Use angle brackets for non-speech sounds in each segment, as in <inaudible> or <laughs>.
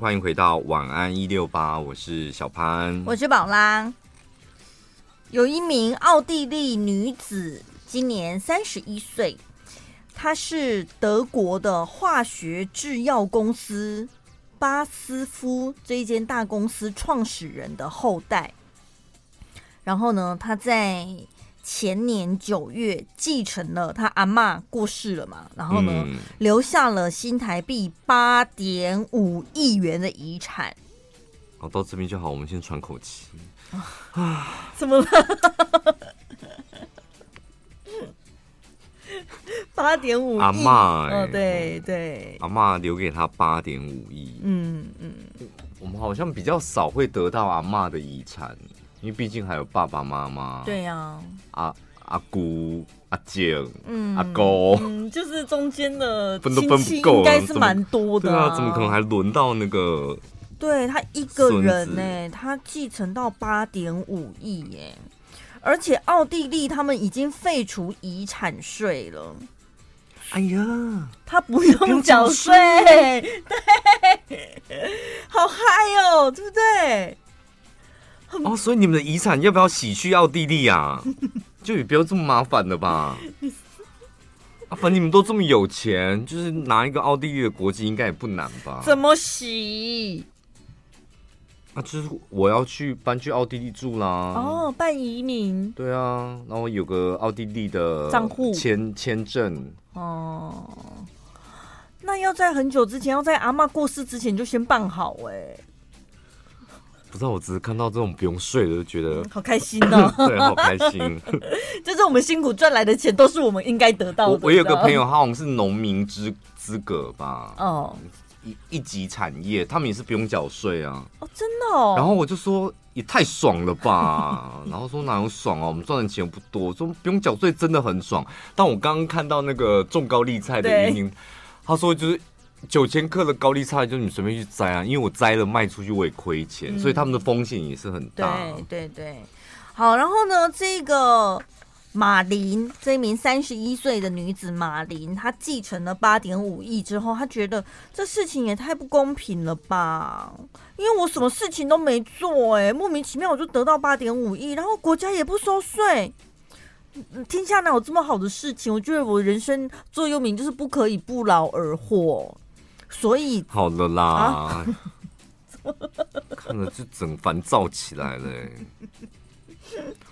欢迎回到晚安一六八，我是小潘，我是宝拉。有一名奥地利女子，今年三十一岁，她是德国的化学制药公司巴斯夫这一间大公司创始人的后代。然后呢，她在。前年九月继承了他阿嬷过世了嘛，然后呢，嗯、留下了新台币八点五亿元的遗产。好，到这边就好，我们先喘口气。啊，啊怎么了？八点五亿，阿妈、欸，哦，对对，阿妈留给他八点五亿。嗯嗯，我们好像比较少会得到阿妈的遗产。因为毕竟还有爸爸妈妈，对呀、啊，阿阿姑、阿姐、嗯、阿哥，嗯，就是中间的分都分不够，应该是蛮多的、啊。对啊，怎么可能还轮到那个？对他一个人呢、欸，他继承到八点五亿耶，而且奥地利他们已经废除遗产税了。哎呀，他不用缴税，<laughs> 对，好嗨哦，对不对？哦，所以你们的遗产要不要洗去奥地利啊？<laughs> 就也不要这么麻烦了吧？<laughs> 啊，反正你们都这么有钱，就是拿一个奥地利的国籍应该也不难吧？怎么洗？啊，就是我要去搬去奥地利住啦。哦，办移民。对啊，然后有个奥地利的账户签签证。哦，那要在很久之前，要在阿嬷过世之前就先办好哎、欸。不知道，我只是看到这种不用税的，就觉得好开心哦。<laughs> 对，好开心。<laughs> 就是我们辛苦赚来的钱，都是我们应该得到的。我我有个朋友，他好像是农民资资格吧？哦，一一级产业，他们也是不用缴税啊。哦，真的哦。然后我就说，也太爽了吧。<laughs> 然后说哪有爽啊？我们赚的钱不多，说不用缴税真的很爽。但我刚刚看到那个种高丽菜的原因，他说就是。九千克的高利差，就是你随便去摘啊，因为我摘了卖出去我也亏钱，嗯，所以他们的风险也是很大。对对对，好，然后呢，这个马林这一名三十一岁的女子马林，她继承了八点五亿之后，她觉得这事情也太不公平了吧？因为我什么事情都没做，欸，哎，莫名其妙我就得到八点五亿，然后国家也不收税，天下哪有这么好的事情？我觉得我人生座右铭就是不可以不劳而获。所以好了啦，啊、<laughs> 看了就整烦躁起来了。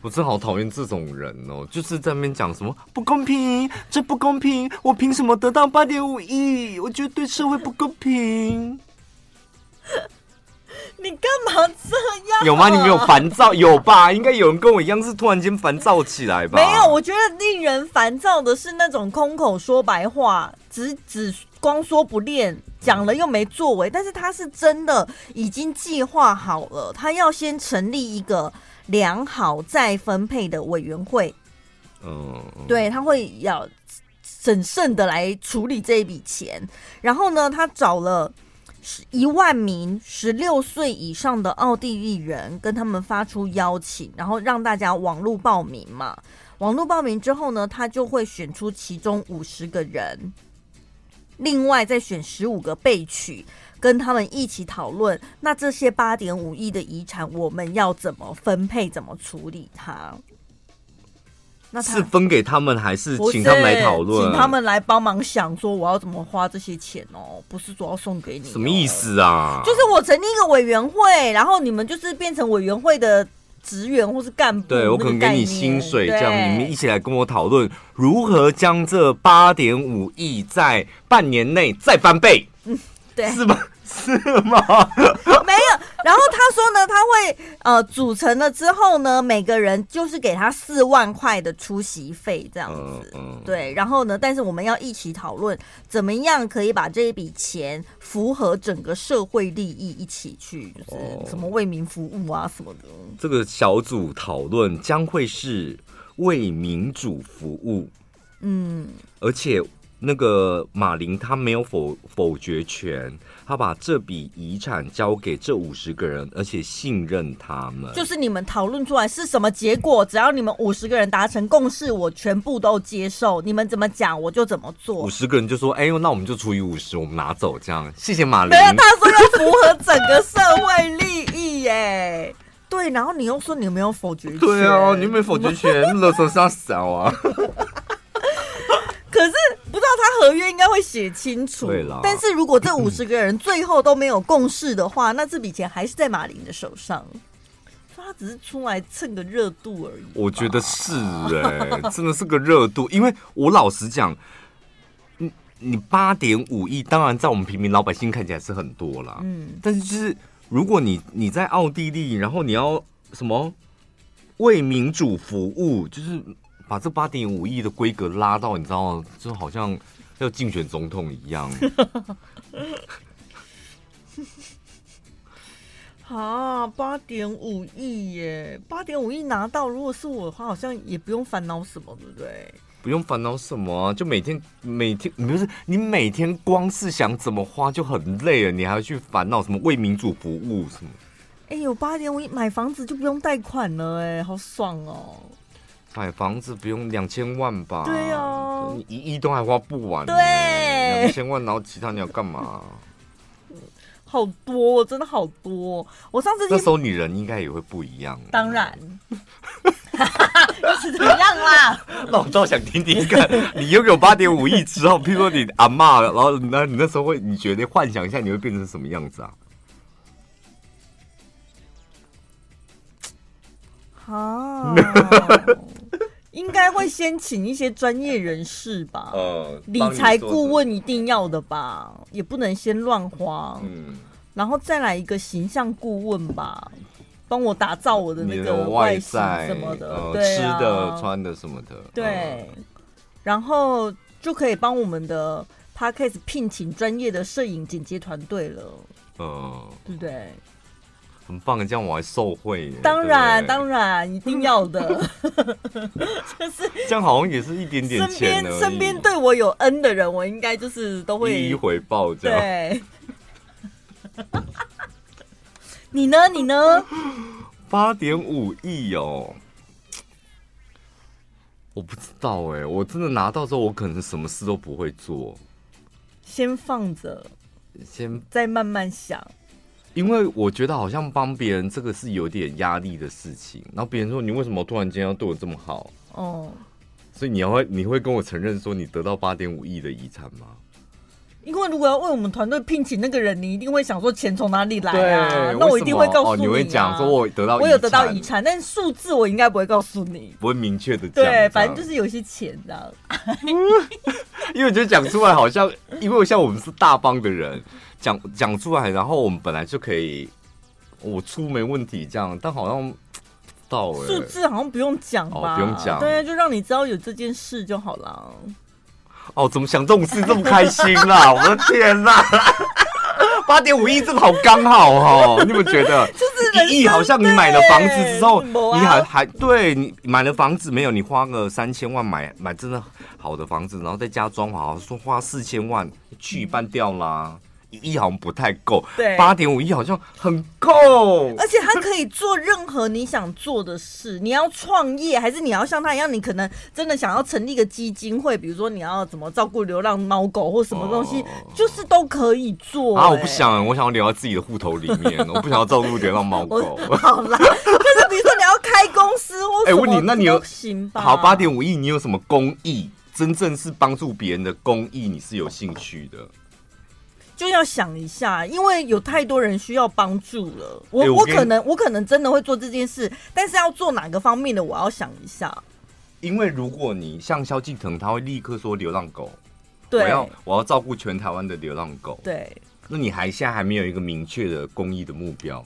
我真好讨厌这种人哦，就是在那边讲什么不公平，这不公平，我凭什么得到八点五亿？我觉得对社会不公平。<laughs> 你干嘛这样？有吗？你没有烦躁？有吧？应该有人跟我一样是突然间烦躁起来吧？没有，我觉得令人烦躁的是那种空口说白话，只只。光说不练，讲了又没作为，但是他是真的已经计划好了，他要先成立一个良好再分配的委员会。嗯，对，他会要审慎的来处理这一笔钱。然后呢，他找了一万名十六岁以上的奥地利人，跟他们发出邀请，然后让大家网络报名嘛。网络报名之后呢，他就会选出其中五十个人。另外再选十五个备取，跟他们一起讨论。那这些八点五亿的遗产，我们要怎么分配？怎么处理它？那是分给他们，还是请他们来讨论？请他们来帮忙想说我要怎么花这些钱哦，不是说要送给你哦。什么意思啊？就是我成立一个委员会，然后你们就是变成委员会的。职员或是干部，对，我可能给你薪水，这样你们一起来跟我讨论如何将这八点五亿在半年内再翻倍，嗯，对，是吗？是吗？<laughs> 没有。然后他说呢，他会呃组成了之后呢，每个人就是给他四万块的出席费这样子，嗯，对。然后呢，但是我们要一起讨论怎么样可以把这一笔钱符合整个社会利益，一起去就是什么为民服务啊什么的。这个小组讨论将会是为民主服务，嗯，而且那个马林他没有否否决权，他把这笔遗产交给这五十个人，而且信任他们。就是你们讨论出来是什么结果，只要你们五十个人达成共识，我全部都接受。你们怎么讲，我就怎么做。五十个人就说：“哎呦，那我们就除以五十，我们拿走这样。”谢谢马林。没有，他说要符合整个社会利益耶。对，然后你又说你没有否决权。对啊，你没有否决权，勒索是要少啊。<laughs> 可是不知道他合约应该会写清楚。对啦，但是如果这五十个人最后都没有共识的话，那这笔钱还是在马林的手上。他只是出来蹭个热度而已。我觉得是哎、欸，<laughs> 真的是个热度。因为我老实讲，你你八点五亿，当然在我们平民老百姓看起来是很多啦。嗯，但是就是如果你你在奥地利，然后你要什么为民主服务，就是。把这八点五亿的规格拉到，你知道？就好像要竞选总统一样。<laughs> 啊，八点五亿耶！八点五亿拿到，如果是我的话，好像也不用烦恼什么，对不对？不用烦恼什么啊，就每天每天，不是你每天光是想怎么花就很累了，你还要去烦恼什么为民主服务什么？哎有，八点五亿买房子就不用贷款了，哎，好爽哦！买房子不用两千万吧？对哦，你一亿都还花不完。对，两千万，然后其他你要干嘛？<laughs> 好多，真的好多。我上次那时候你人应该也会不一样。当然，<laughs> 是怎么样啦？<laughs> 那我倒想听听看，你拥有八点五亿之后，譬如说你阿妈，然后那你那时候会，你觉得幻想一下，你会变成什么样子啊？啊，应该会先请一些专业人士吧。呃，理财顾问一定要的吧，也不能先乱花。嗯，然后再来一个形象顾问吧，帮我打造我的那个外形什么的，呃、对啊、吃的、穿的什么的。对，然后就可以帮我们的 Podcast 聘请专业的摄影剪接团队了。嗯、呃，对不对？很棒，这样我还受贿。当然，当然，一定要的。<laughs> 就是这样，好像也是一点点钱。身边身边对我有恩的人，我应该就是都会一一回报。这样。对。<laughs> 你呢？你呢？八点五亿哦，我不知道哎，我真的拿到之后，我可能什么事都不会做，先放着，先再慢慢想。因为我觉得好像帮别人这个是有点压力的事情，然后别人说，你为什么突然间要对我这么好？哦，所以你要会你会跟我承认说你得到八点五亿的遗产吗？因为如果要为我们团队聘请那个人，你一定会想说钱从哪里来啊？那我一定会告诉你、啊哦。你会讲说我得到我有得到遗产，但是数字我应该不会告诉你，不会明确的讲。对，反正就是有一些钱这样。<laughs> 因为我觉得讲出来好像，因为像我们是大方的人。讲讲出来，然后我们本来就可以，我出没问题这样，但好像到数字好像不用讲吧？哦、不用讲，对，就让你知道有这件事就好了。哦，怎么想这种事这么开心啦？<laughs> 我的天哪，八点五亿这个好刚好哦，你有没有觉得？<laughs> 就是一亿好像你买了房子之后，你还还对你买了房子没有？你花个三千万买买真的好的房子，然后再加装潢，好说花四千万去一半掉啦。一亿好像不太够，对，八点五亿好像很够，而且它可以做任何你想做的事。你要创业，还是你要像他一样，你可能真的想要成立一个基金会，比如说你要怎么照顾流浪猫狗或什么东西，哦、就是都可以做。啊，我不想，我想要留在自己的户头里面，我不想要照顾流浪猫狗。<laughs> 好啦，就是比如说你要开公司或 <laughs> 哎，问你，那你有行吧？好，八点五亿，你有什么公益？真正是帮助别人的公益，你是有兴趣的？就要想一下，因为有太多人需要帮助了。我、欸、我，我可能我可能真的会做这件事，但是要做哪个方面的，我要想一下。因为如果你像萧敬腾，他会立刻说流浪狗，对，我要我要照顾全台湾的流浪狗。对，那你还现在还没有一个明确的公益的目标？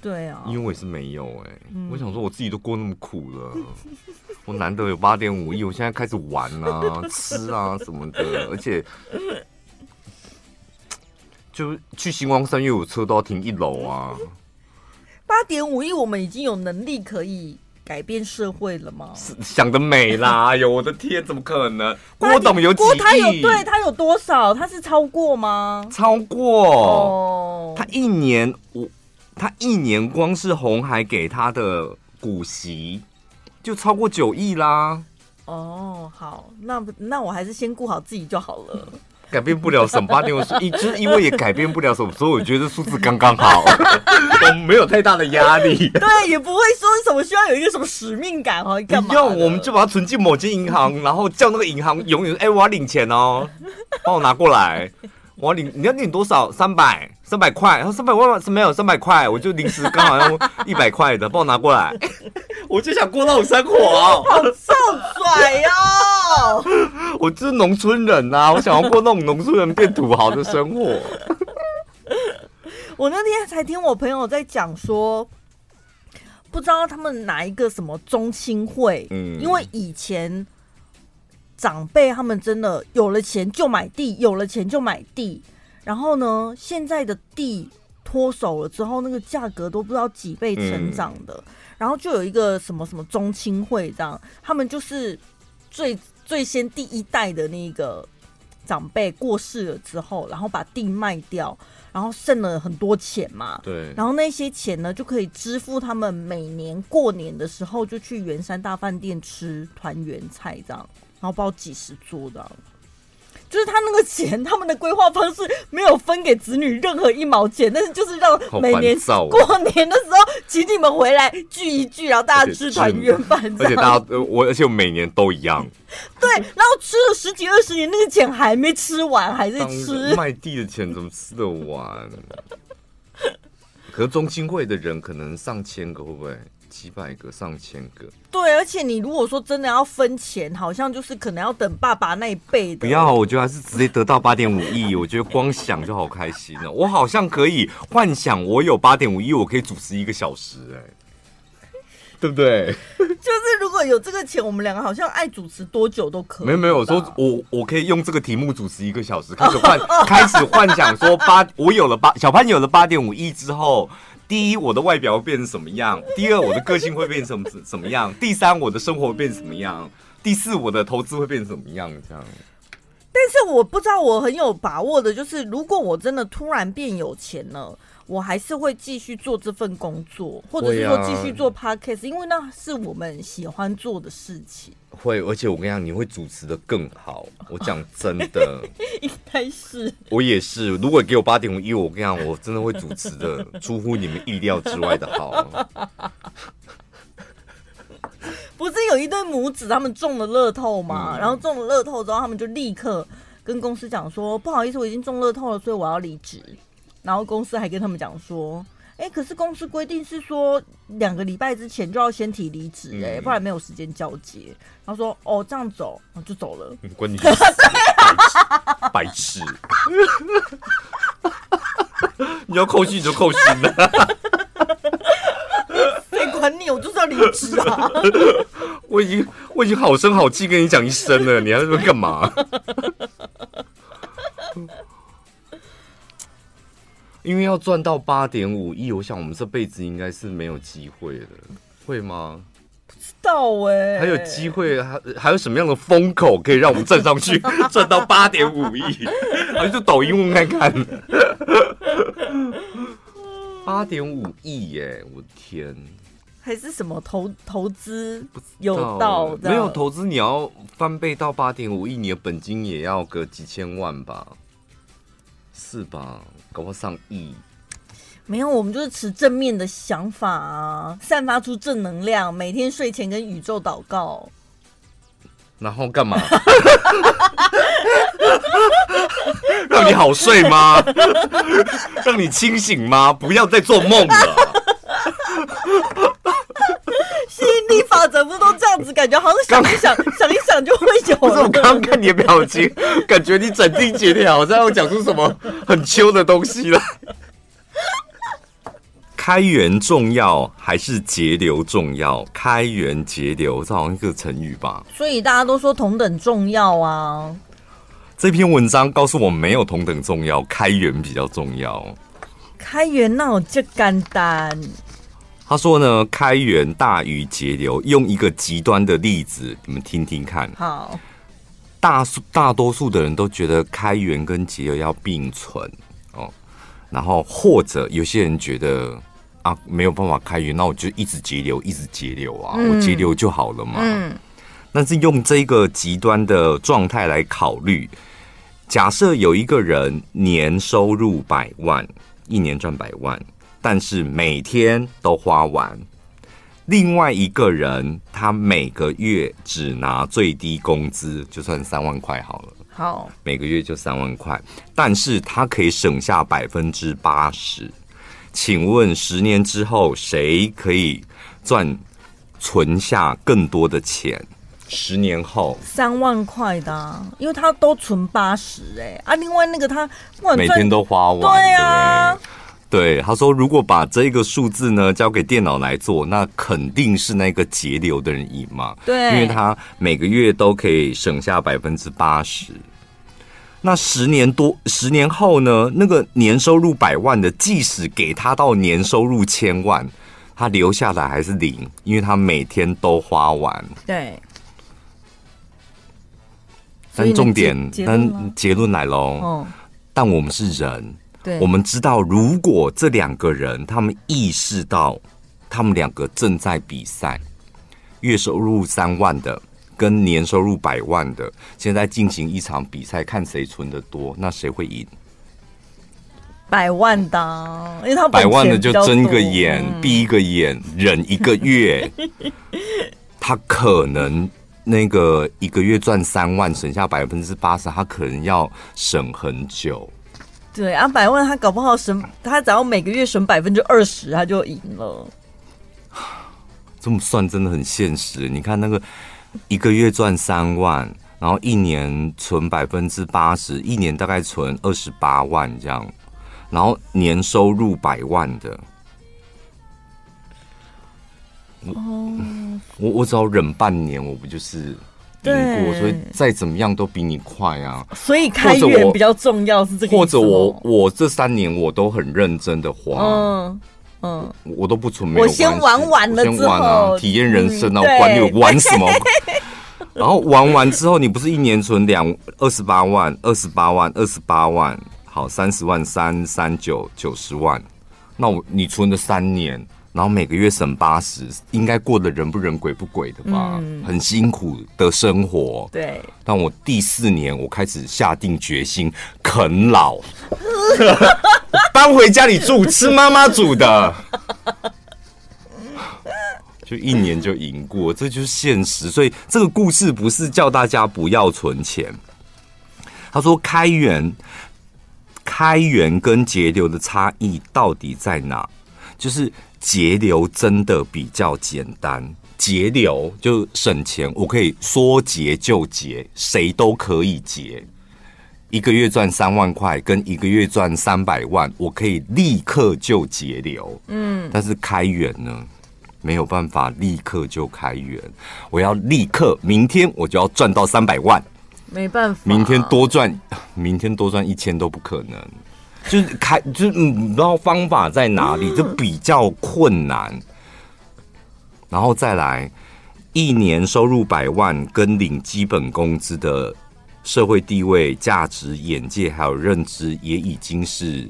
对啊，因为我也是没有哎、欸。嗯、我想说，我自己都过那么苦了，<laughs> 我难得有八点五亿，我现在开始玩啊、吃啊什么的，而且。就去星光三又，有车都要停一楼啊。八点五亿，我们已经有能力可以改变社会了吗？想得美啦！<laughs> 哎呦，我的天，怎么可能？郭董有几亿？他有对他有多少？他是超过吗？超过哦，他一年我他一年光是红海给他的股息就超过九亿啦。哦，好，那那我还是先顾好自己就好了。改变不了什么八点五十，<laughs> 一就是因为也改变不了什么，所以我觉得数字刚刚好，<laughs> 我们没有太大的压力。对，也不会说什么需要有一个什么使命感哦，干嘛？不用，我们就把它存进某间银行，然后叫那个银行永远哎、欸，我要领钱哦，帮我拿过来。我要领，你要领多少？三百，三百块。然后三百万是没有三百块，我就临时刚好要 <laughs> 一百块的，帮我拿过来。<laughs> 我就想过那种生活，好臭拽哦！<laughs> 我就是农村人呐、啊，我想要过那种农村人变土豪的生活。我那天才听我朋友在讲说，不知道他们哪一个什么中青会，嗯，因为以前。长辈他们真的有了钱就买地，有了钱就买地。然后呢，现在的地脱手了之后，那个价格都不知道几倍成长的。嗯、然后就有一个什么什么中青会这样，他们就是最最先第一代的那个长辈过世了之后，然后把地卖掉，然后剩了很多钱嘛。对。然后那些钱呢，就可以支付他们每年过年的时候就去圆山大饭店吃团圆菜这样。然后包几十桌的，就是他那个钱，<laughs> 他们的规划方式没有分给子女任何一毛钱，但是就是让每年 <laughs> 过年的时候请你们回来聚一聚，然后大家吃团圆饭。而且大家我而且我每年都一样。对，然后吃了十几二十年，那个钱还没吃完，还在吃。卖地的钱怎么吃得完？<laughs> 可是中心会的人可能上千个，会不会？几百个、上千个，对，而且你如果说真的要分钱，好像就是可能要等爸爸那一辈的。不要，我觉得还是直接得到八点五亿，我觉得光想就好开心了。<laughs> 我好像可以幻想，我有八点五亿，我可以主持一个小时，哎，对不对？<laughs> 就是如果有这个钱，我们两个好像爱主持多久都可以。没有没有，我说我我可以用这个题目主持一个小时，开始幻 <laughs> 开始幻想说八，我有了八，小潘有了八点五亿之后。第一，我的外表会变成什么样？第二，我的个性会变成什么什么样？第三，我的生活会变什么样？第四，我的投资会变成什么样？这样。但是我不知道，我很有把握的，就是如果我真的突然变有钱了。我还是会继续做这份工作，或者是说继续做 podcast，因为那是我们喜欢做的事情。会，而且我跟你讲，你会主持的更好。我讲真的，<laughs> 应该是。我也是，如果给我八点五亿，我跟你讲，我真的会主持的出乎你们意料之外的好。<laughs> 不是有一对母子，他们中了乐透吗？嗯、然后中了乐透之后，他们就立刻跟公司讲说：“不好意思，我已经中乐透了，所以我要离职。”然后公司还跟他们讲说，哎，可是公司规定是说两个礼拜之前就要先提离职，哎，不然没有时间交接。然后说，哦，这样走，然后就走了。关你什么事？白痴！<laughs> 你要扣薪你就扣薪了。<laughs> 谁管你？我就是要离职啊！<laughs> 我已经我已经好声好气跟你讲一声了，你还在这边干嘛？因为要赚到八点五亿，我想我们这辈子应该是没有机会的，会吗？不知道哎、欸，还有机会，还还有什么样的风口可以让我们站上去，<laughs> 赚到八点五亿？还是抖音问看看。<laughs> 八点五亿耶！我的天，还是什么投投资有到？没有投资，你要翻倍到八点五亿，你的本金也要个几千万吧？是吧？搞不好上亿？没有，我们就是持正面的想法啊，散发出正能量，每天睡前跟宇宙祷告。然后干嘛？让你好睡吗？让你清醒吗？不要再做梦了。吸引力法则不都这样子？感觉好像想一想，想一想就会有。不是我刚刚看你的表情，感觉你斩钉截铁，好像要讲出什么很秋的东西来。<laughs> 开源重要还是节流重要？开源节流，这好像一个成语吧？所以大家都说同等重要啊。这篇文章告诉我们，没有同等重要，开源比较重要。开源那我就简单。他说呢，开源大于节流，用一个极端的例子，你们听听看。好，大数大多数的人都觉得开源跟节流要并存哦，然后或者有些人觉得啊，没有办法开源，那我就一直节流，一直节流啊，嗯、我节流就好了嘛。嗯。但是用这个极端的状态来考虑，假设有一个人年收入百万，一年赚百万，但是每天都花完；另外一个人他每个月只拿最低工资，就算三万块好了，好，每个月就三万块，但是他可以省下百分之八十。请问十年之后，谁可以赚存下更多的钱？十年后。三万块的、啊，因为他都存八十哎。啊，另外那个他每天都花完，对啊，对，他说如果把这个数字呢交给电脑来做，那肯定是那个节流的人赢嘛，对，因为他每个月都可以省下百分之八十。那十年多十年后呢，那个年收入百万的，即使给他到年收入千万，他留下来还是零，因为他每天都花完，对。但重点，但结论来喽。哦，但我们是人，对，我们知道，如果这两个人他们意识到，他们两个正在比赛，月收入三万的跟年收入百万的，现在进行一场比赛，看谁存的多，那谁会赢？百万的，因为他百万的就睁个眼闭一个眼，忍一个月，<laughs> 他可能。那个一个月赚三万，省下百分之八十，他可能要省很久。对啊，百万他搞不好省，他只要每个月省百分之二十，他就赢了。<sighs> 这么算真的很现实。你看那个一个月赚三万，然后一年存百分之八十，一年大概存二十八万这样，然后年收入百万的。哦，我我只要忍半年，我不就是赢过？所以再怎么样都比你快啊！所以开源比较重要是这个。或者我我这三年我都很认真的花，嗯嗯，我都不存没有。我先玩完了之后，啊、体验人生啊，我管你玩什么。<laughs> 然后玩完之后，你不是一年存两二十八万、二十八万、二十八万，好三十万、三三九九十万，那我你存了三年。然后每个月省八十，应该过得人不人鬼不鬼的吧？嗯、很辛苦的生活。对。但我第四年，我开始下定决心啃老，<laughs> 搬回家里住，吃妈妈煮的，<laughs> 就一年就赢过，这就是现实。所以这个故事不是叫大家不要存钱。他说开源，开源跟节流的差异到底在哪？就是。节流真的比较简单，节流就省钱，我可以说节就节，谁都可以节。一个月赚三万块，跟一个月赚三百万，我可以立刻就节流。嗯，但是开源呢，没有办法立刻就开源，我要立刻明天我就要赚到三百万，没办法，明天多赚，明天多赚一千都不可能。就是开，就是你，不知道方法在哪里，就比较困难。然后再来，一年收入百万跟领基本工资的社会地位、价值、眼界还有认知，也已经是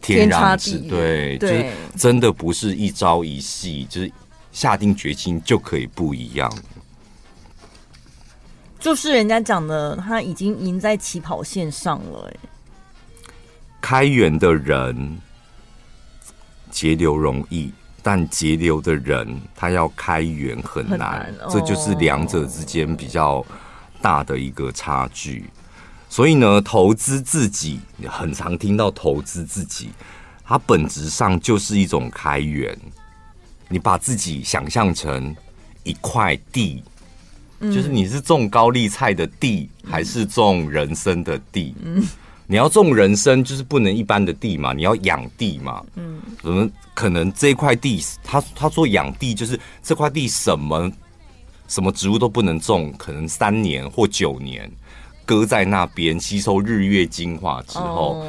天壤之别。对，就是真的不是一朝一夕，就是下定决心就可以不一样。就是人家讲的，他已经赢在起跑线上了，哎。开源的人节流容易，但节流的人他要开源很难，很难哦、这就是两者之间比较大的一个差距。所以呢，投资自己，很常听到投资自己，它本质上就是一种开源。你把自己想象成一块地，嗯、就是你是种高丽菜的地，嗯、还是种人参的地？嗯你要种人参，就是不能一般的地嘛，你要养地嘛。嗯，可能可能这块地，他他说养地就是这块地什么什么植物都不能种，可能三年或九年搁在那边吸收日月精华之后，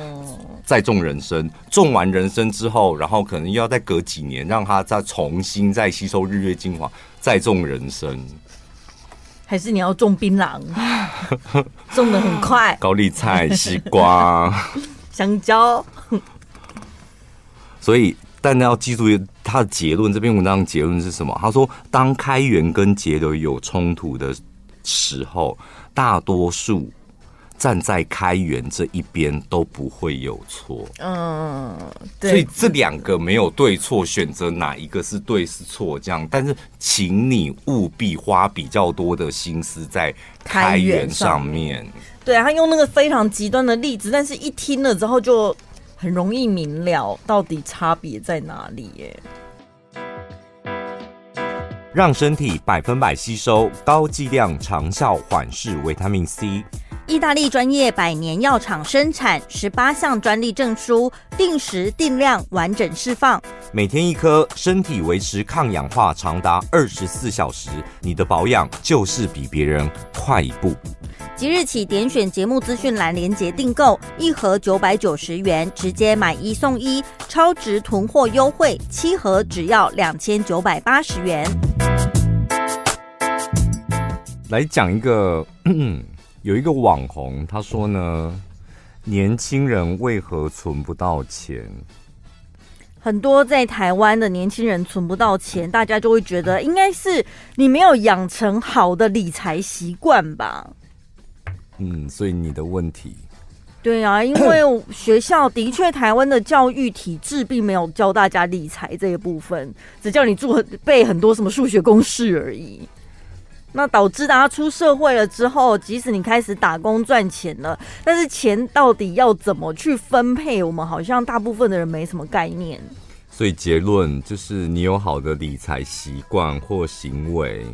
再种人参，种完人参之后，然后可能又要再隔几年，让它再重新再吸收日月精华，再种人参。还是你要种槟榔，种的很快。高丽菜、西瓜、<laughs> 香蕉。所以，但要记住他的结论。这篇文章的结论是什么？他说，当开源跟节流有冲突的时候，大多数。站在开源这一边都不会有错，嗯，对，所以这两个没有对错，选择哪一个是对是错这样，但是请你务必花比较多的心思在开源上面。对啊，他用那个非常极端的例子，但是一听了之后就很容易明了到底差别在哪里耶。让身体百分百吸收高剂量长效缓释维他命 C。意大利专业百年药厂生产十八项专利证书，定时定量完整释放，每天一颗，身体维持抗氧化长达二十四小时。你的保养就是比别人快一步。即日起点选节目资讯栏链接订购，一盒九百九十元，直接买一送一，超值囤货优惠，七盒只要两千九百八十元。来讲一个。有一个网红，他说呢，年轻人为何存不到钱？很多在台湾的年轻人存不到钱，大家就会觉得应该是你没有养成好的理财习惯吧？嗯，所以你的问题？对啊，<coughs> 因为学校的确，台湾的教育体制并没有教大家理财这一部分，只叫你做背很多什么数学公式而已。那导致大家出社会了之后，即使你开始打工赚钱了，但是钱到底要怎么去分配，我们好像大部分的人没什么概念。所以结论就是，你有好的理财习惯或行为，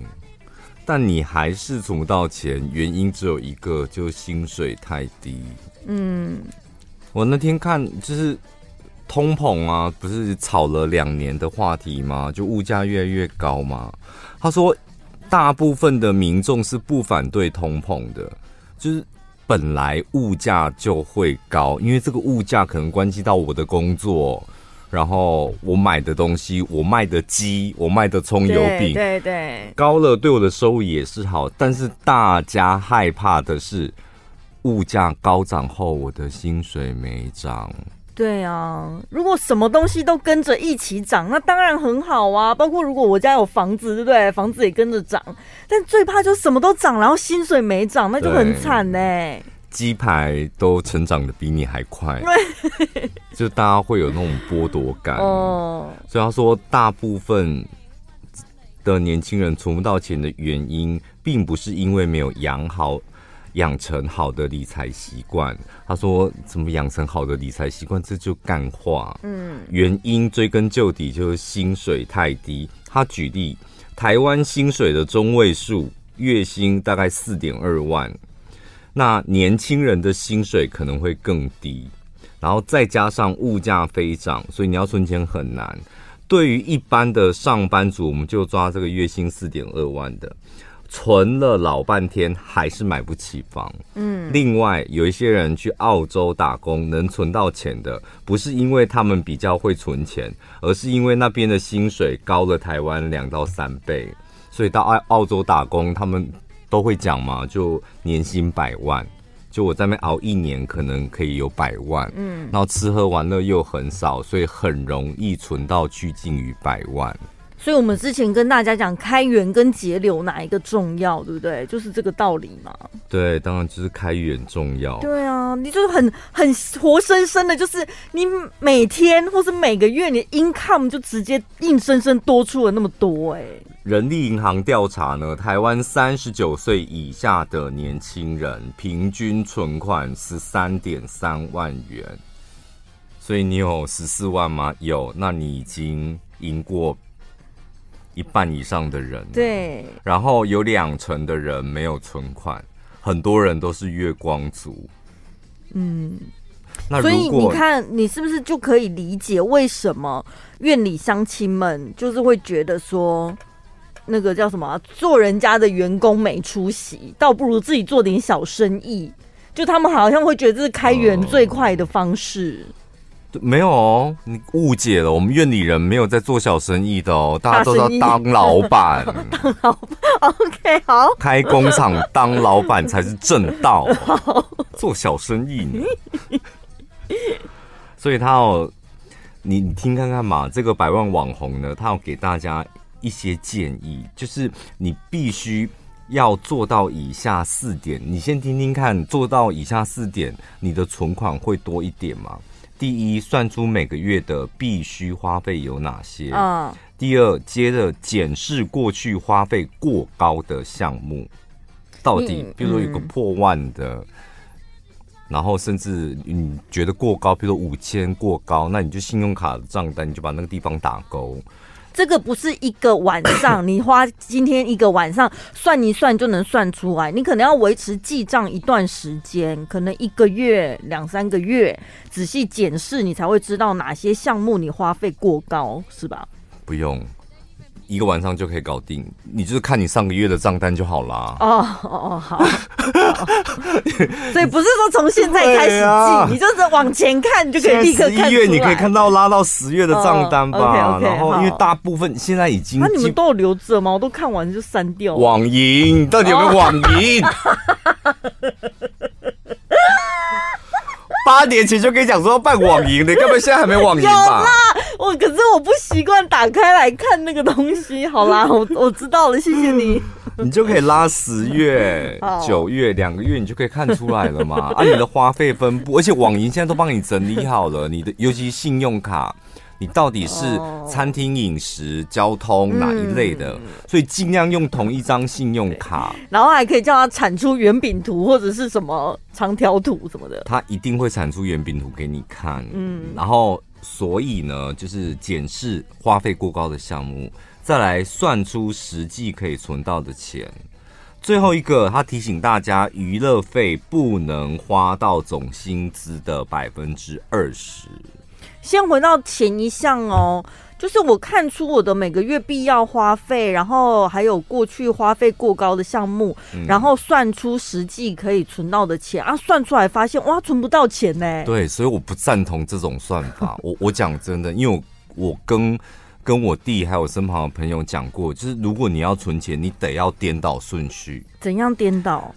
但你还是存不到钱，原因只有一个，就是薪水太低。嗯，我那天看就是通膨啊，不是炒了两年的话题吗？就物价越来越高嘛。他说。大部分的民众是不反对通膨的，就是本来物价就会高，因为这个物价可能关系到我的工作，然后我买的东西，我卖的鸡，我卖的葱油饼，对对对，高了对我的收入也是好，但是大家害怕的是物价高涨后我的薪水没涨。对啊，如果什么东西都跟着一起涨，那当然很好啊。包括如果我家有房子，对不对？房子也跟着涨。但最怕就是什么都涨，然后薪水没涨，那就很惨呢。鸡排都成长的比你还快，<laughs> 就大家会有那种剥夺感。哦，所以他说，大部分的年轻人存不到钱的原因，并不是因为没有养好。养成好的理财习惯，他说怎么养成好的理财习惯？这就干话。嗯，原因追根究底就是薪水太低。他举例，台湾薪水的中位数月薪大概四点二万，那年轻人的薪水可能会更低，然后再加上物价飞涨，所以你要存钱很难。对于一般的上班族，我们就抓这个月薪四点二万的。存了老半天还是买不起房。嗯，另外有一些人去澳洲打工能存到钱的，不是因为他们比较会存钱，而是因为那边的薪水高了台湾两到三倍，所以到澳澳洲打工，他们都会讲嘛，就年薪百万，就我在那边熬一年可能可以有百万。嗯，然后吃喝玩乐又很少，所以很容易存到趋近于百万。所以，我们之前跟大家讲开源跟节流哪一个重要，对不对？就是这个道理嘛。对，当然就是开源重要。对啊，你就是很很活生生的，就是你每天或是每个月，你的 income 就直接硬生生多出了那么多哎。人力银行调查呢，台湾三十九岁以下的年轻人平均存款十三点三万元。所以你有十四万吗？有，那你已经赢过。一半以上的人，对，然后有两成的人没有存款，很多人都是月光族。嗯，那，所以你看，你是不是就可以理解为什么院里乡亲们就是会觉得说，那个叫什么啊，做人家的员工没出息，倒不如自己做点小生意，就他们好像会觉得这是开源最快的方式。没有哦，你误解了，我们院里人没有在做小生意的哦，大家都要当老板。<laughs> 当老板，OK，好。开工厂当老板才是正道，做小生意呢。所以他哦，你你听看看嘛，这个百万网红呢，他要给大家一些建议，就是你必须。要做到以下四点，你先听听看，做到以下四点，你的存款会多一点吗？第一，算出每个月的必须花费有哪些。嗯。第二，接着检视过去花费过高的项目，到底，比如说有个破万的，嗯、然后甚至你觉得过高，比如说五千过高，那你就信用卡的账单，你就把那个地方打勾。这个不是一个晚上，你花今天一个晚上算一算就能算出来。你可能要维持记账一段时间，可能一个月、两三个月，仔细检视，你才会知道哪些项目你花费过高，是吧？不用。一个晚上就可以搞定，你就是看你上个月的账单就好啦。哦哦哦，好。<laughs> 所以不是说从现在开始记，啊、你就是往前看，你就可以立刻看。十一月你可以看到拉到十月的账单吧。Oh, okay, okay, 然后因为大部分现在已经，那、啊、你们都有留着吗？我都看完就删掉了。网银到底有没有网银？<laughs> 八年前就跟你讲说要办网银的，根本现在还没网银吧？有啦，我可是我不习惯打开来看那个东西。好啦，<laughs> 我我知道了，谢谢你。你就可以拉十月、<laughs> 九月两个月，你就可以看出来了嘛？啊，你的花费分布，而且网银现在都帮你整理好了，你的尤其信用卡。你到底是餐厅饮食、交通哪一类的？嗯、所以尽量用同一张信用卡，然后还可以叫他产出圆饼图或者是什么长条图什么的。他一定会产出圆饼图给你看。嗯，然后所以呢，就是检视花费过高的项目，再来算出实际可以存到的钱。最后一个，他提醒大家，娱乐费不能花到总薪资的百分之二十。先回到前一项哦，就是我看出我的每个月必要花费，然后还有过去花费过高的项目，嗯、然后算出实际可以存到的钱啊，算出来发现哇，存不到钱呢。对，所以我不赞同这种算法。<laughs> 我我讲真的，因为我，我跟跟我弟还有身旁的朋友讲过，就是如果你要存钱，你得要颠倒顺序。怎样颠倒？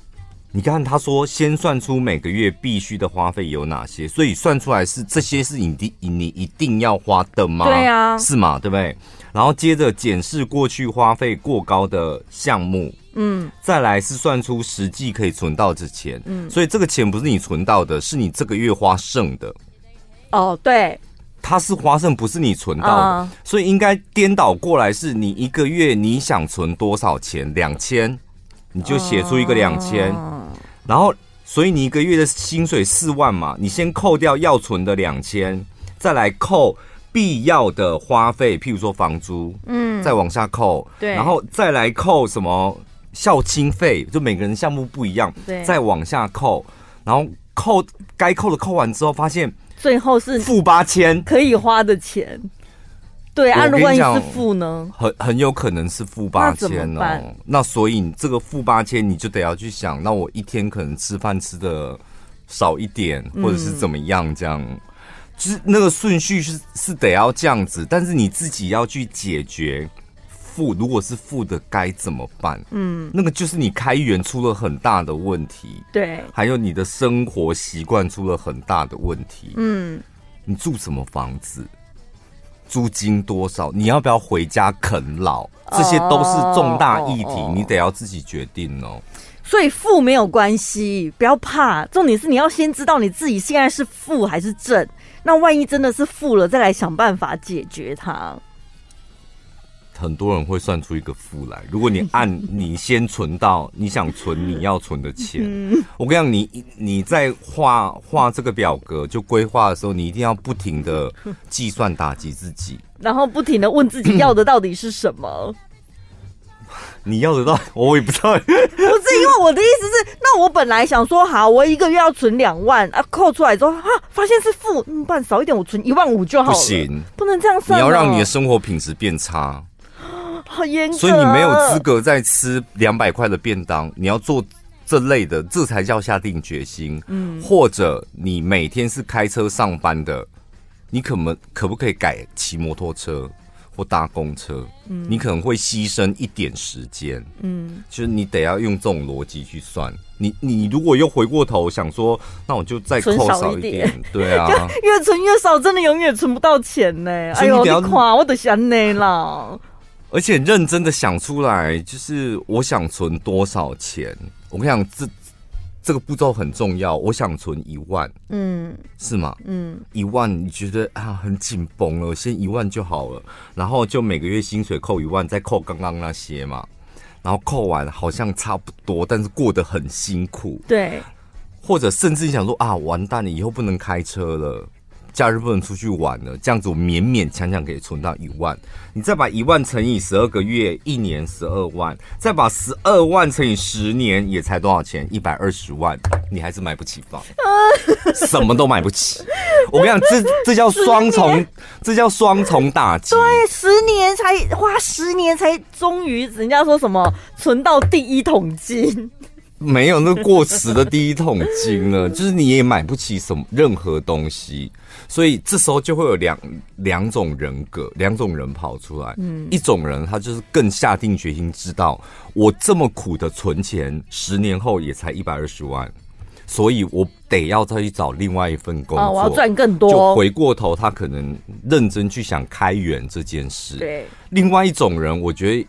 你看，他说先算出每个月必须的花费有哪些，所以算出来是这些是你的你一定要花的吗？对啊，是吗？对不对？然后接着检视过去花费过高的项目，嗯，再来是算出实际可以存到的钱，嗯，所以这个钱不是你存到的，是你这个月花剩的。哦，对，它是花剩，不是你存到的，嗯，所以应该颠倒过来，是你一个月你想存多少钱？两千。你就写出一个两千，然后所以你一个月的薪水四万嘛，你先扣掉要存的两千，再来扣必要的花费，譬如说房租，嗯，再往下扣，对，然后再来扣什么校经费，就每个人项目不一样，对，再往下扣，然后扣该扣的扣完之后，发现最后是负八千可以花的钱。对，按如果你是负呢，很很有可能是负八千哦。那所以你这个负八千，你就得要去想，那我一天可能吃饭吃的少一点，或者是怎么样？这样，嗯、就是那个顺序是是得要这样子，但是你自己要去解决负，如果是负的该怎么办？嗯，那个就是你开源出了很大的问题，对，还有你的生活习惯出了很大的问题。嗯，你住什么房子？租金多少？你要不要回家啃老？这些都是重大议题，你得要自己决定哦。所以负没有关系，不要怕。重点是你要先知道你自己现在是负还是正。那万一真的是负了，再来想办法解决它。很多人会算出一个负来。如果你按 <laughs> 你先存到你想存你要存的钱，我跟你讲，你你在画画这个表格就规划的时候，你一定要不停的计算打击自己，然后不停的问自己要的到底是什么。<laughs> 你要得到，我也不知道。<laughs> 不是因为我的意思是，那我本来想说，好，我一个月要存两万啊，扣出来之后啊，发现是负，嗯，不然少一点，我存一万五就好了。不行，不能这样算。你要让你的生活品质变差。好严格，所以你没有资格再吃两百块的便当。你要做这类的，这才叫下定决心。嗯，或者你每天是开车上班的，你可能可不可以改骑摩托车或搭公车？嗯，你可能会牺牲一点时间。嗯，就是你得要用这种逻辑去算。你你如果又回过头想说，那我就再扣少一点。对啊，<laughs> 越存越少，真的永远存不到钱呢。哎呦，你夸我的想你啦。而且认真的想出来，就是我想存多少钱。我跟你讲，这这个步骤很重要。我想存一万，嗯，是吗？嗯，一万你觉得啊很紧绷了，先一万就好了。然后就每个月薪水扣一万，再扣刚刚那些嘛。然后扣完好像差不多，但是过得很辛苦。对，或者甚至你想说啊，完蛋了，以后不能开车了。假日不能出去玩了，这样子我勉勉强强可以存到一万。你再把一万乘以十二个月，一年十二万，再把十二万乘以十年，也才多少钱？一百二十万，你还是买不起房，<laughs> 什么都买不起。我跟你讲，这这叫双重，这叫双重打击。对，十年才花十年才终于，人家说什么存到第一桶金。没有那过时的第一桶金了，就是你也买不起什么任何东西，所以这时候就会有两两种人格，两种人跑出来。嗯，一种人他就是更下定决心，知道我这么苦的存钱，十年后也才一百二十万，所以我得要再去找另外一份工作，我要赚更多。就回过头，他可能认真去想开源这件事。对，另外一种人，我觉得。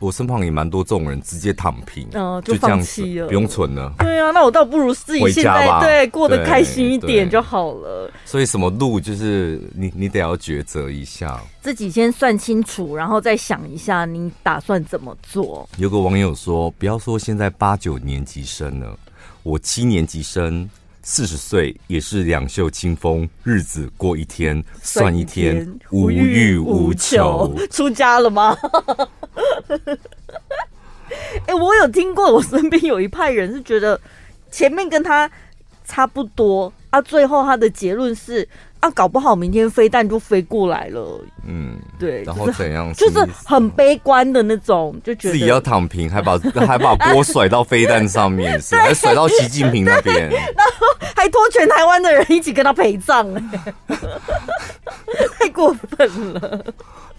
我身旁也蛮多这种人，直接躺平，嗯，就放弃了，不用存了。对啊，那我倒不如自己现在对过得开心一点就好了。所以什么路就是你，你得要抉择一下，自己先算清楚，然后再想一下你打算怎么做。有个网友说：“不要说现在八九年级生了，我七年级生。”四十岁也是两袖清风，日子过一天算一天，无欲无求。出家了吗？<laughs> 哎、欸，我有听过，我身边有一派人是觉得前面跟他差不多啊，最后他的结论是。啊，搞不好明天飞弹就飞过来了。嗯，对，然后怎样？就是很悲观的那种，就觉得自己要躺平，还把还把锅甩到飞弹上面，是 <laughs> 还甩到习近平那边，<laughs> 然后还拖全台湾的人一起跟他陪葬，<laughs> 太过分了。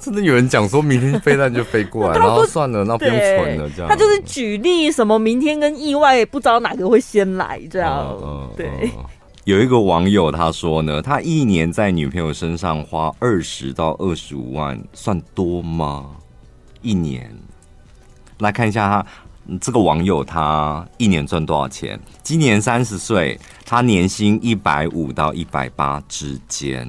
真的有人讲说明天飞弹就飞过来，<laughs> 然后算了，那不用存了，这样。他就是举例什么明天跟意外，不知道哪个会先来，这样。嗯，对。有一个网友他说呢，他一年在女朋友身上花二十到二十五万，算多吗？一年来看一下他这个网友他一年赚多少钱？今年三十岁，他年薪一百五到一百八之间。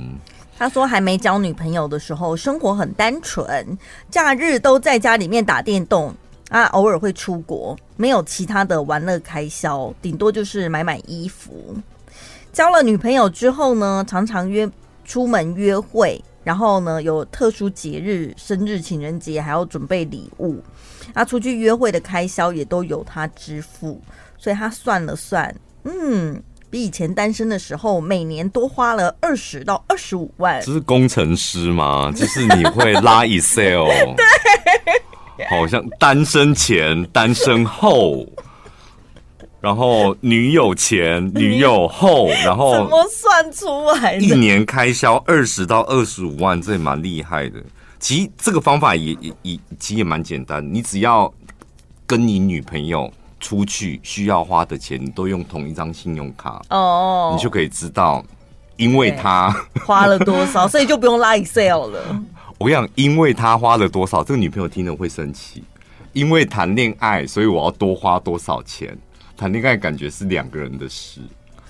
他说还没交女朋友的时候，生活很单纯，假日都在家里面打电动啊，偶尔会出国，没有其他的玩乐开销，顶多就是买买衣服。交了女朋友之后呢，常常约出门约会，然后呢，有特殊节日，生日、情人节还要准备礼物，啊出去约会的开销也都由他支付，所以他算了算，嗯，比以前单身的时候每年多花了二十到二十五万。这是工程师吗？<laughs> 就是你会拉 Excel，对，好像单身前、<laughs> 单身后。然后女友前，女友后，然后怎么算出来的？一年开销二十到二十五万，这也蛮厉害的。其实这个方法也也也其实也蛮简单，你只要跟你女朋友出去需要花的钱，你都用同一张信用卡哦，oh, 你就可以知道，因为他花了多少，所以就不用拉 Excel 了。<laughs> 我跟你讲，因为他花了多少，这个女朋友听了会生气。因为谈恋爱，所以我要多花多少钱。谈恋爱感觉是两个人的事，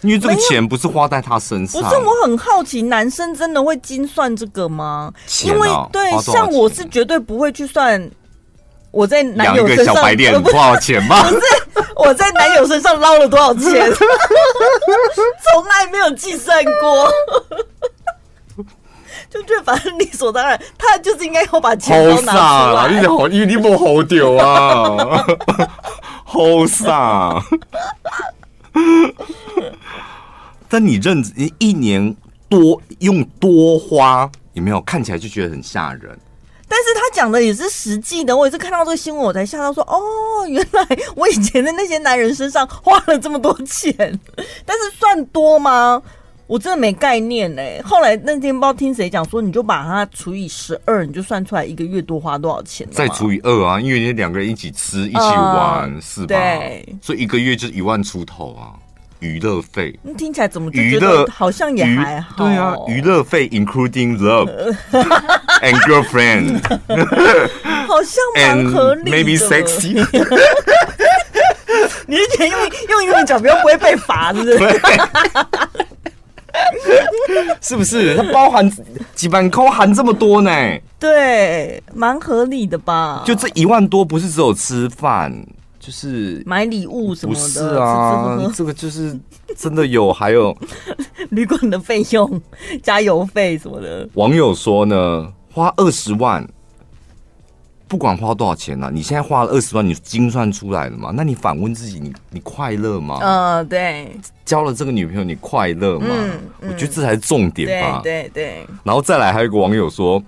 因为这个钱不是花在他身上。不是，我很好奇，男生真的会精算这个吗？因为对，像我是绝对不会去算我在男友身上小白脸多少钱吗？不是，我在男友身上捞了多少钱，<laughs> 从来没有计算过。就觉得反正理所当然，他就是应该要把钱都拿出来。好傻，你好，你你不好丢啊！好傻。但你认一年多用多花，有没有看起来就觉得很吓人？但是他讲的也是实际的，我也是看到这个新闻我才吓到说，哦，原来我以前的那些男人身上花了这么多钱，但是算多吗？<laughs> 我真的没概念哎。后来那天不知道听谁讲说，你就把它除以十二，你就算出来一个月多花多少钱。再除以二啊，因为你两个人一起吃一起玩，呃、是吧？对，所以一个月就一万出头啊，娱乐费。那听起来怎么觉得好像也还好？对啊，娱乐费 including love <laughs> and girlfriend，<laughs> 好像蛮合理的。Maybe sexy。<laughs> 你是觉得用用英文讲不用不会被罚，是不是？是不是？它包含几万扣含这么多呢？对，蛮合理的吧？就这一万多，不是只有吃饭，就是买礼物什么的。不是啊，吃吃这个就是真的有，还有 <laughs> 旅馆的费用、加油费什么的。网友说呢，花二十万。不管花多少钱呢、啊？你现在花了二十万，你精算出来了吗？那你反问自己，你你快乐吗？呃，对。交了这个女朋友，你快乐吗、嗯嗯？我觉得这才是重点吧。对对，对。然后再来，还有一个网友说，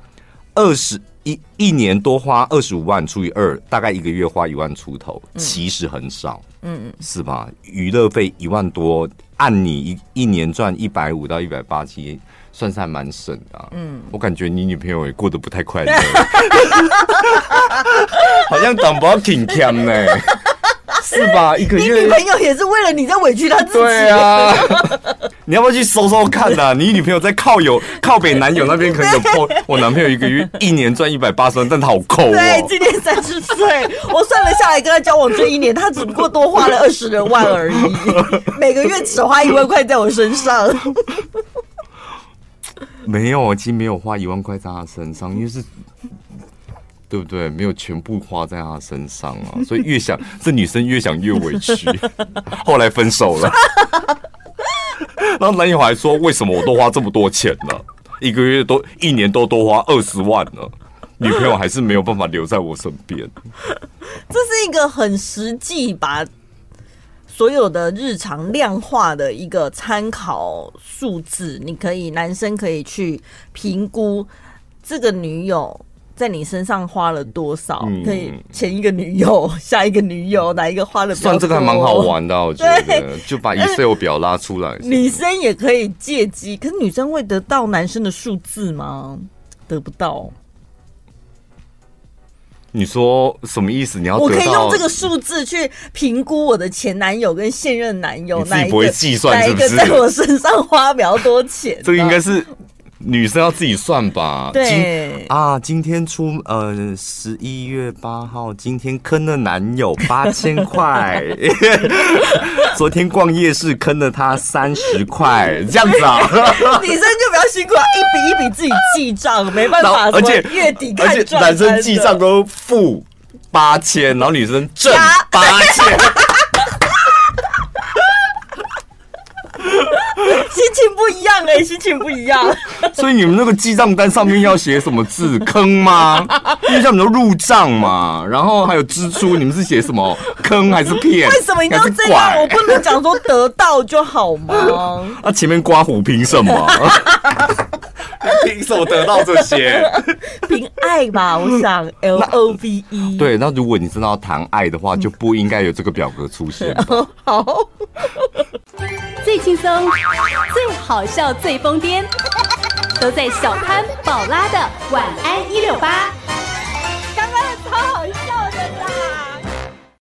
二十一一年多花二十五万除以二，大概一个月花一万出头，其实很少。嗯嗯，是吧？娱乐费一万多，按你一一年赚一百五到一百八七。算是还蛮省的、啊，嗯，我感觉你女朋友也过得不太快乐，<laughs> 好像挡不到挺甜呢，是吧？<laughs> 一个月，你女朋友也是为了你在委屈她自己，对啊，<laughs> 你要不要去搜搜看啊？你女朋友在靠友靠北男友那边可能有 po，我男朋友一个月一年赚一百八十万，但他好抠哦，对，今年三十岁，我算了下来，跟他交往这一年，他只不过多花了二十万而已，<laughs> 每个月只花一万块在我身上。没有，我其实没有花一万块在他身上，因为是，对不对？没有全部花在他身上啊，<laughs> 所以越想这女生越想越委屈，<laughs> 后来分手了。<laughs> 然后男友还说：“为什么我都花这么多钱呢？一个月都一年都多花二十万呢？女朋友还是没有办法留在我身边。”这是一个很实际把。所有的日常量化的一个参考数字，你可以男生可以去评估这个女友在你身上花了多少，嗯、可以前一个女友、<laughs> 下一个女友哪一个花的？算这个还蛮好玩的，我觉得就把 Excel 表拉出来。女生也可以借机，可是女生会得到男生的数字吗？得不到。你说什么意思？你要我可以用这个数字去评估我的前男友跟现任男友，哪一个不会计算是不是？哪一个在我身上花比较多钱？这个应该是。女生要自己算吧。对啊，今天出呃十一月八号，今天坑了男友八千块。<laughs> 昨天逛夜市坑了他三十块，这样子啊。<laughs> 女生就比较辛苦，一笔一笔自己记账，没办法。而且月底看，而且男生记账都负八千，然后女生挣八千。<laughs> 心情不一样哎、欸，<laughs> 心情不一样。<laughs> 所以你们那个记账单上面要写什么字？坑吗？<laughs> 因为像你们都入账嘛，然后还有支出，你们是写什么？坑还是骗？为什么一定要这样？我不能讲说得到就好吗？那、啊、前面刮胡凭什么？凭什么得到这些？<laughs> 凭爱吧，我想 <laughs> L O V E。对，那如果你真的要谈爱的话，就不应该有这个表格出现。<laughs> 好。最轻松、最好笑、最疯癫，都在小潘宝拉的晚安一六八。